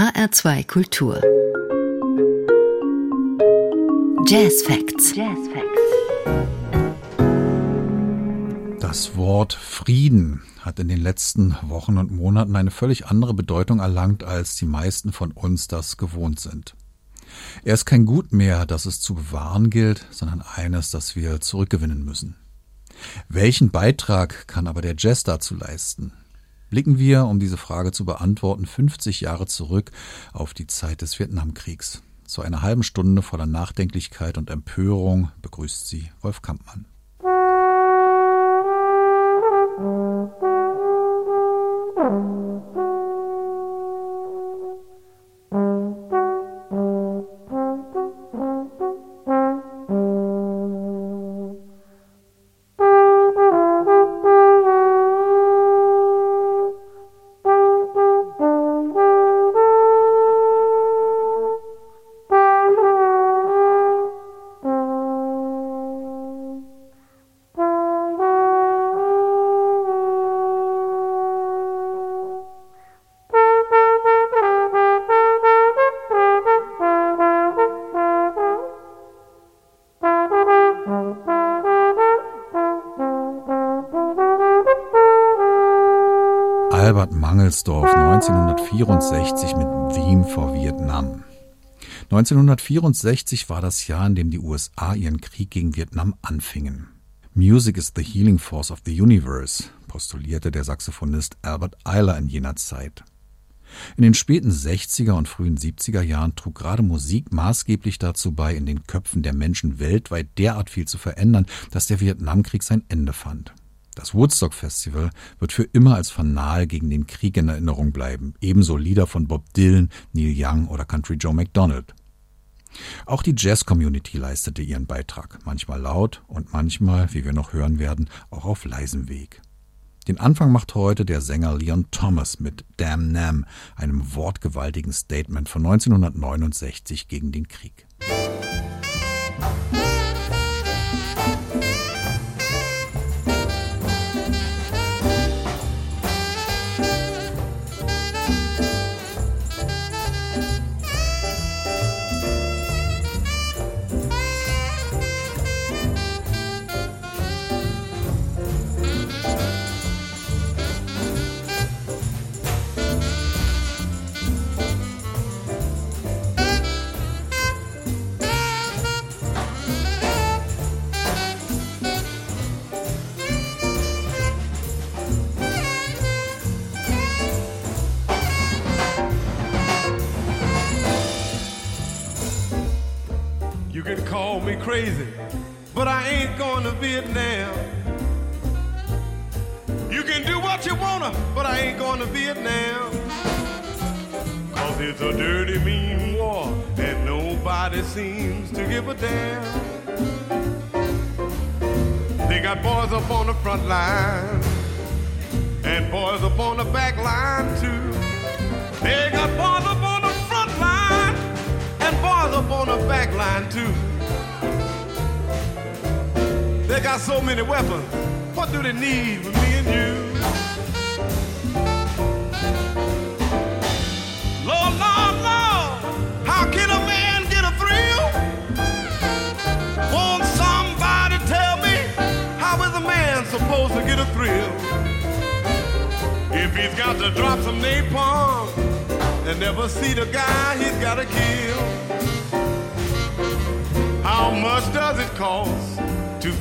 HR2 Kultur. Jazz Facts. Jazz Facts. Das Wort Frieden hat in den letzten Wochen und Monaten eine völlig andere Bedeutung erlangt, als die meisten von uns das gewohnt sind. Er ist kein Gut mehr, das es zu bewahren gilt, sondern eines, das wir zurückgewinnen müssen. Welchen Beitrag kann aber der Jazz dazu leisten? Blicken wir, um diese Frage zu beantworten, 50 Jahre zurück auf die Zeit des Vietnamkriegs. Zu einer halben Stunde voller Nachdenklichkeit und Empörung begrüßt sie Wolf Kampmann. Albert Mangelsdorf 1964 mit Theme for Vietnam. 1964 war das Jahr, in dem die USA ihren Krieg gegen Vietnam anfingen. Music is the healing force of the universe, postulierte der Saxophonist Albert Eiler in jener Zeit. In den späten 60er und frühen 70er Jahren trug gerade Musik maßgeblich dazu bei, in den Köpfen der Menschen weltweit derart viel zu verändern, dass der Vietnamkrieg sein Ende fand. Das Woodstock Festival wird für immer als Fanal gegen den Krieg in Erinnerung bleiben, ebenso Lieder von Bob Dylan, Neil Young oder Country Joe McDonald. Auch die Jazz-Community leistete ihren Beitrag, manchmal laut und manchmal, wie wir noch hören werden, auch auf leisem Weg. Den Anfang macht heute der Sänger Leon Thomas mit Damn Nam, einem wortgewaltigen Statement von 1969 gegen den Krieg. call crazy, but I ain't going to Vietnam. You can do what you wanna, but I ain't going to Vietnam. Cause it's a dirty, mean war, and nobody seems to give a damn. They got boys up on the front line, and boys up on the back line too. They got boys up on the front line, and boys up on the back line too. They got so many weapons. What do they need with me and you? Lord, Lord, Lord, how can a man get a thrill? Won't somebody tell me how is a man supposed to get a thrill? If he's got to drop some napalm and never see the guy he's got to kill. How much does it cost?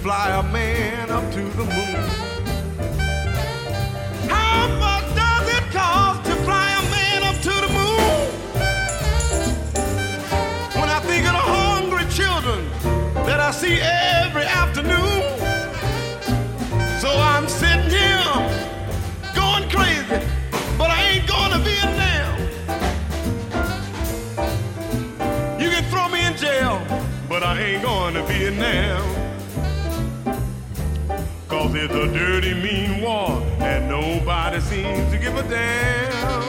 Fly a man up to the moon. How much does it cost to fly a man up to the moon? When I think of the hungry children that I see every afternoon, so I'm sitting here going crazy, but I ain't going to Vietnam. You can throw me in jail, but I ain't going to Vietnam. Cause it's a dirty, mean war, and nobody seems to give a damn.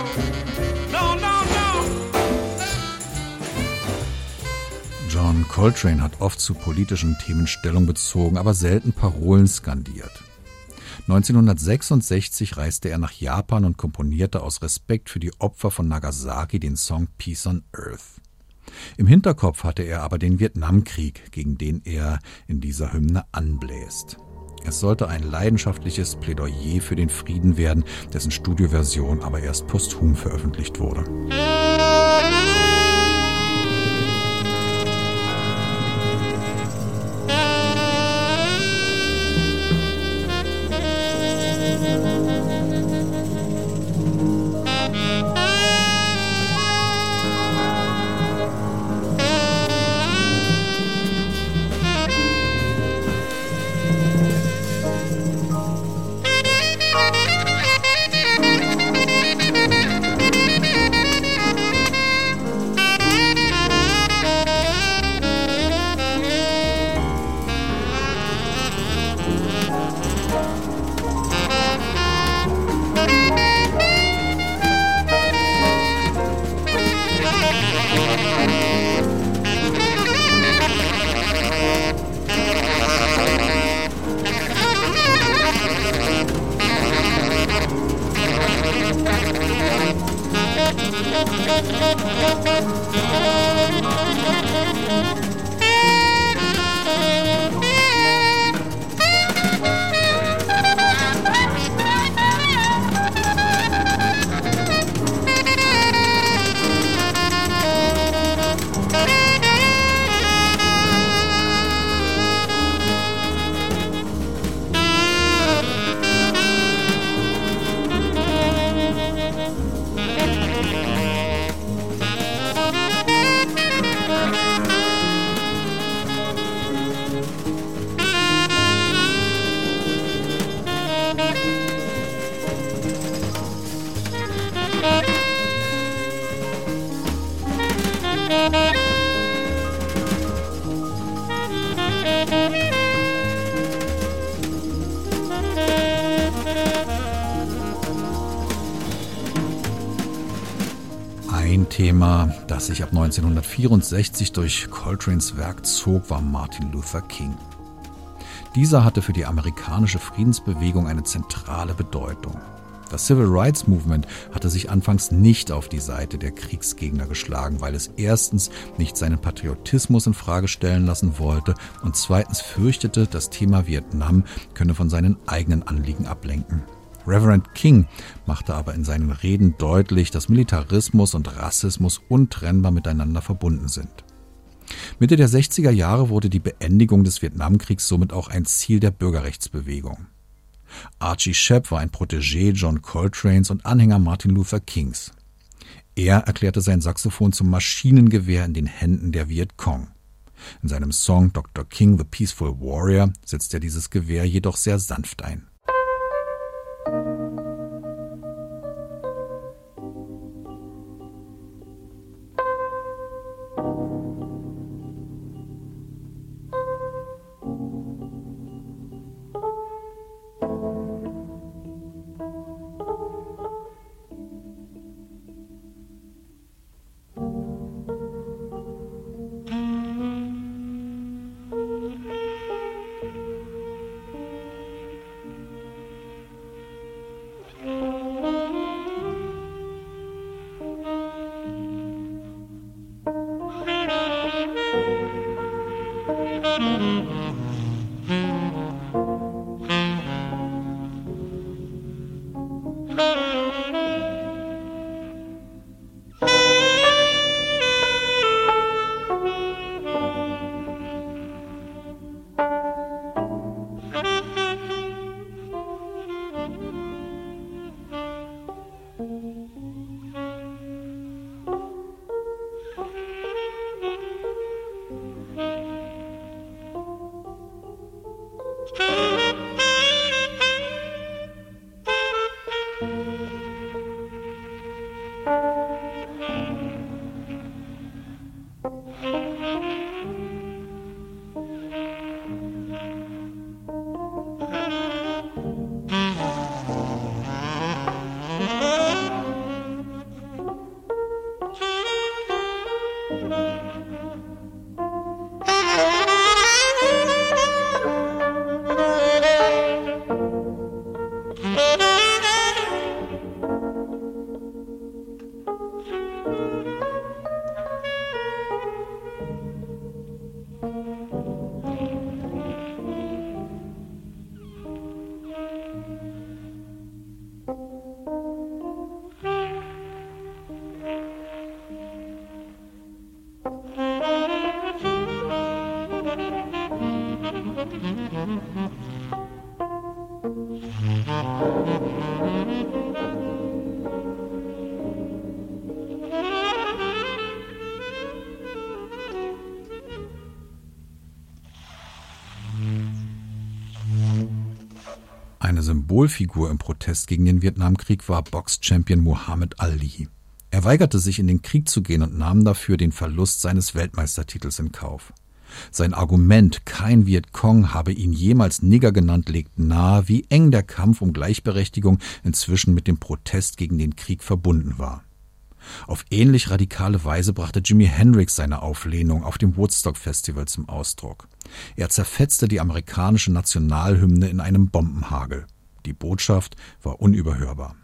John Coltrane hat oft zu politischen Themen Stellung bezogen, aber selten Parolen skandiert. 1966 reiste er nach Japan und komponierte aus Respekt für die Opfer von Nagasaki den Song Peace on Earth. Im Hinterkopf hatte er aber den Vietnamkrieg, gegen den er in dieser Hymne anbläst. Es sollte ein leidenschaftliches Plädoyer für den Frieden werden, dessen Studioversion aber erst posthum veröffentlicht wurde. Das sich ab 1964 durch Coltranes Werk zog, war Martin Luther King. Dieser hatte für die amerikanische Friedensbewegung eine zentrale Bedeutung. Das Civil Rights Movement hatte sich anfangs nicht auf die Seite der Kriegsgegner geschlagen, weil es erstens nicht seinen Patriotismus in Frage stellen lassen wollte und zweitens fürchtete, das Thema Vietnam könne von seinen eigenen Anliegen ablenken. Reverend King machte aber in seinen Reden deutlich, dass Militarismus und Rassismus untrennbar miteinander verbunden sind. Mitte der 60er Jahre wurde die Beendigung des Vietnamkriegs somit auch ein Ziel der Bürgerrechtsbewegung. Archie Shepp war ein Protégé John Coltranes und Anhänger Martin Luther Kings. Er erklärte sein Saxophon zum Maschinengewehr in den Händen der Viet Cong. In seinem Song Dr. King the Peaceful Warrior setzt er dieses Gewehr jedoch sehr sanft ein. Symbolfigur im Protest gegen den Vietnamkrieg war Box-Champion Muhammad Ali. Er weigerte sich, in den Krieg zu gehen und nahm dafür den Verlust seines Weltmeistertitels in Kauf. Sein Argument, kein Vietcong habe ihn jemals Nigger genannt, legt nahe, wie eng der Kampf um Gleichberechtigung inzwischen mit dem Protest gegen den Krieg verbunden war. Auf ähnlich radikale Weise brachte Jimi Hendrix seine Auflehnung auf dem Woodstock Festival zum Ausdruck. Er zerfetzte die amerikanische Nationalhymne in einem Bombenhagel. Die Botschaft war unüberhörbar.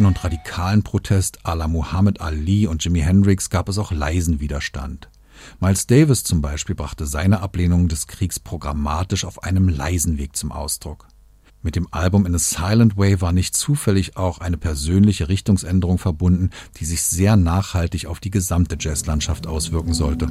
Lauten und radikalen Protest à la Muhammad Ali und Jimi Hendrix gab es auch leisen Widerstand. Miles Davis zum Beispiel brachte seine Ablehnung des Kriegs programmatisch auf einem leisen Weg zum Ausdruck. Mit dem Album In a Silent Way war nicht zufällig auch eine persönliche Richtungsänderung verbunden, die sich sehr nachhaltig auf die gesamte Jazzlandschaft auswirken sollte.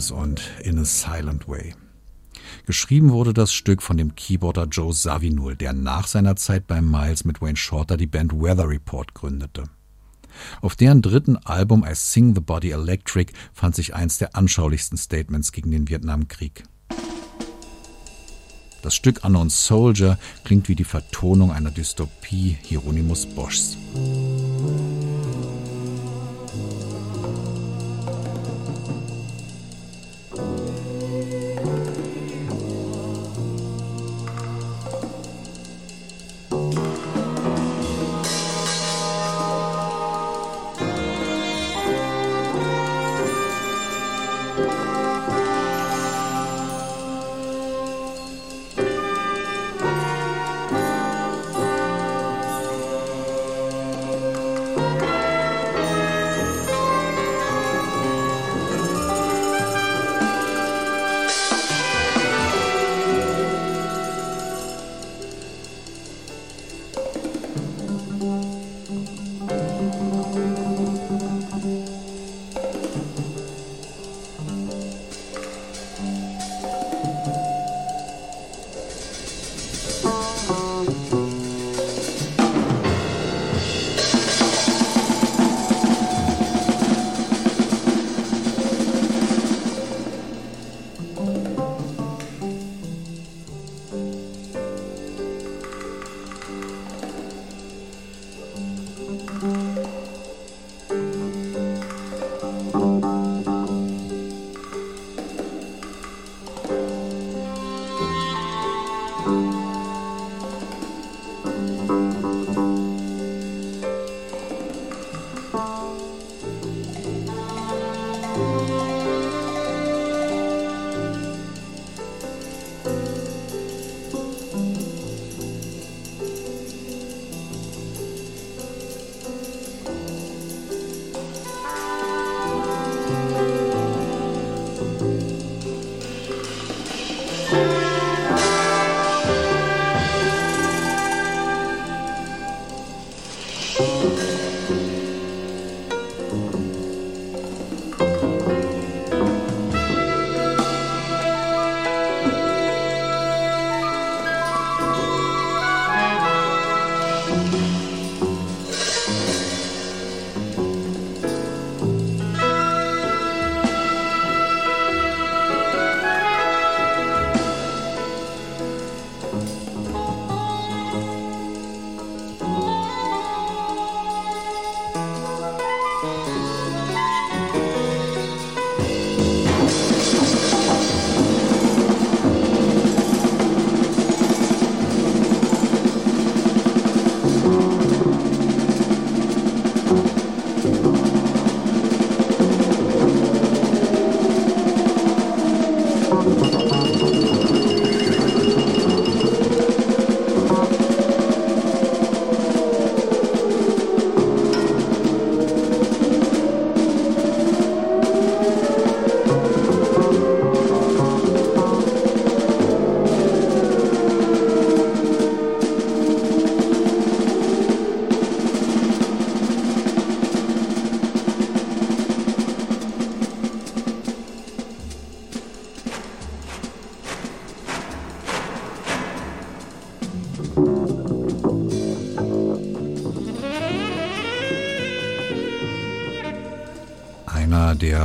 Davis und In a Silent Way. Geschrieben wurde das Stück von dem Keyboarder Joe Zawinul, der nach seiner Zeit bei Miles mit Wayne Shorter die Band Weather Report gründete. Auf deren dritten Album I Sing the Body Electric fand sich eins der anschaulichsten Statements gegen den Vietnamkrieg. Das Stück Unknown Soldier klingt wie die Vertonung einer Dystopie Hieronymus Boschs.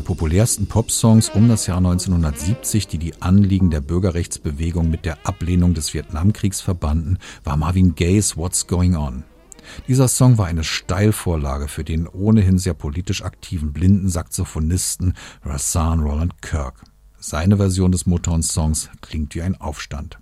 Populärsten Popsongs um das Jahr 1970, die die Anliegen der Bürgerrechtsbewegung mit der Ablehnung des Vietnamkriegs verbanden, war Marvin Gayes What's Going On. Dieser Song war eine Steilvorlage für den ohnehin sehr politisch aktiven blinden Saxophonisten Rassan Roland Kirk. Seine Version des Motown-Songs klingt wie ein Aufstand.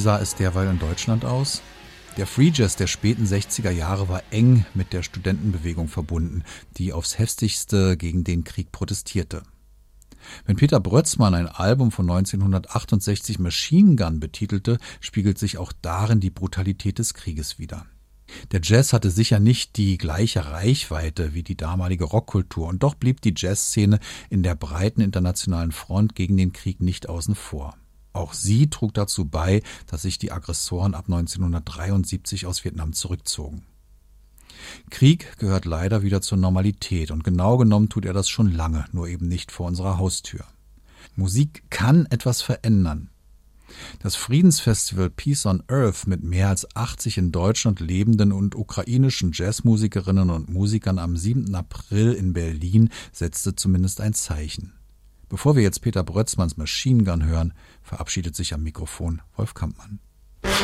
Sah es derweil in Deutschland aus? Der Free Jazz der späten 60er Jahre war eng mit der Studentenbewegung verbunden, die aufs heftigste gegen den Krieg protestierte. Wenn Peter Brötzmann ein Album von 1968 Machine Gun betitelte, spiegelt sich auch darin die Brutalität des Krieges wider. Der Jazz hatte sicher nicht die gleiche Reichweite wie die damalige Rockkultur, und doch blieb die Jazzszene in der breiten internationalen Front gegen den Krieg nicht außen vor. Auch sie trug dazu bei, dass sich die Aggressoren ab 1973 aus Vietnam zurückzogen. Krieg gehört leider wieder zur Normalität und genau genommen tut er das schon lange, nur eben nicht vor unserer Haustür. Musik kann etwas verändern. Das Friedensfestival Peace on Earth mit mehr als 80 in Deutschland lebenden und ukrainischen Jazzmusikerinnen und Musikern am 7. April in Berlin setzte zumindest ein Zeichen. Bevor wir jetzt Peter Brötzmanns Machine Gun hören, verabschiedet sich am Mikrofon Wolf Kampmann. Musik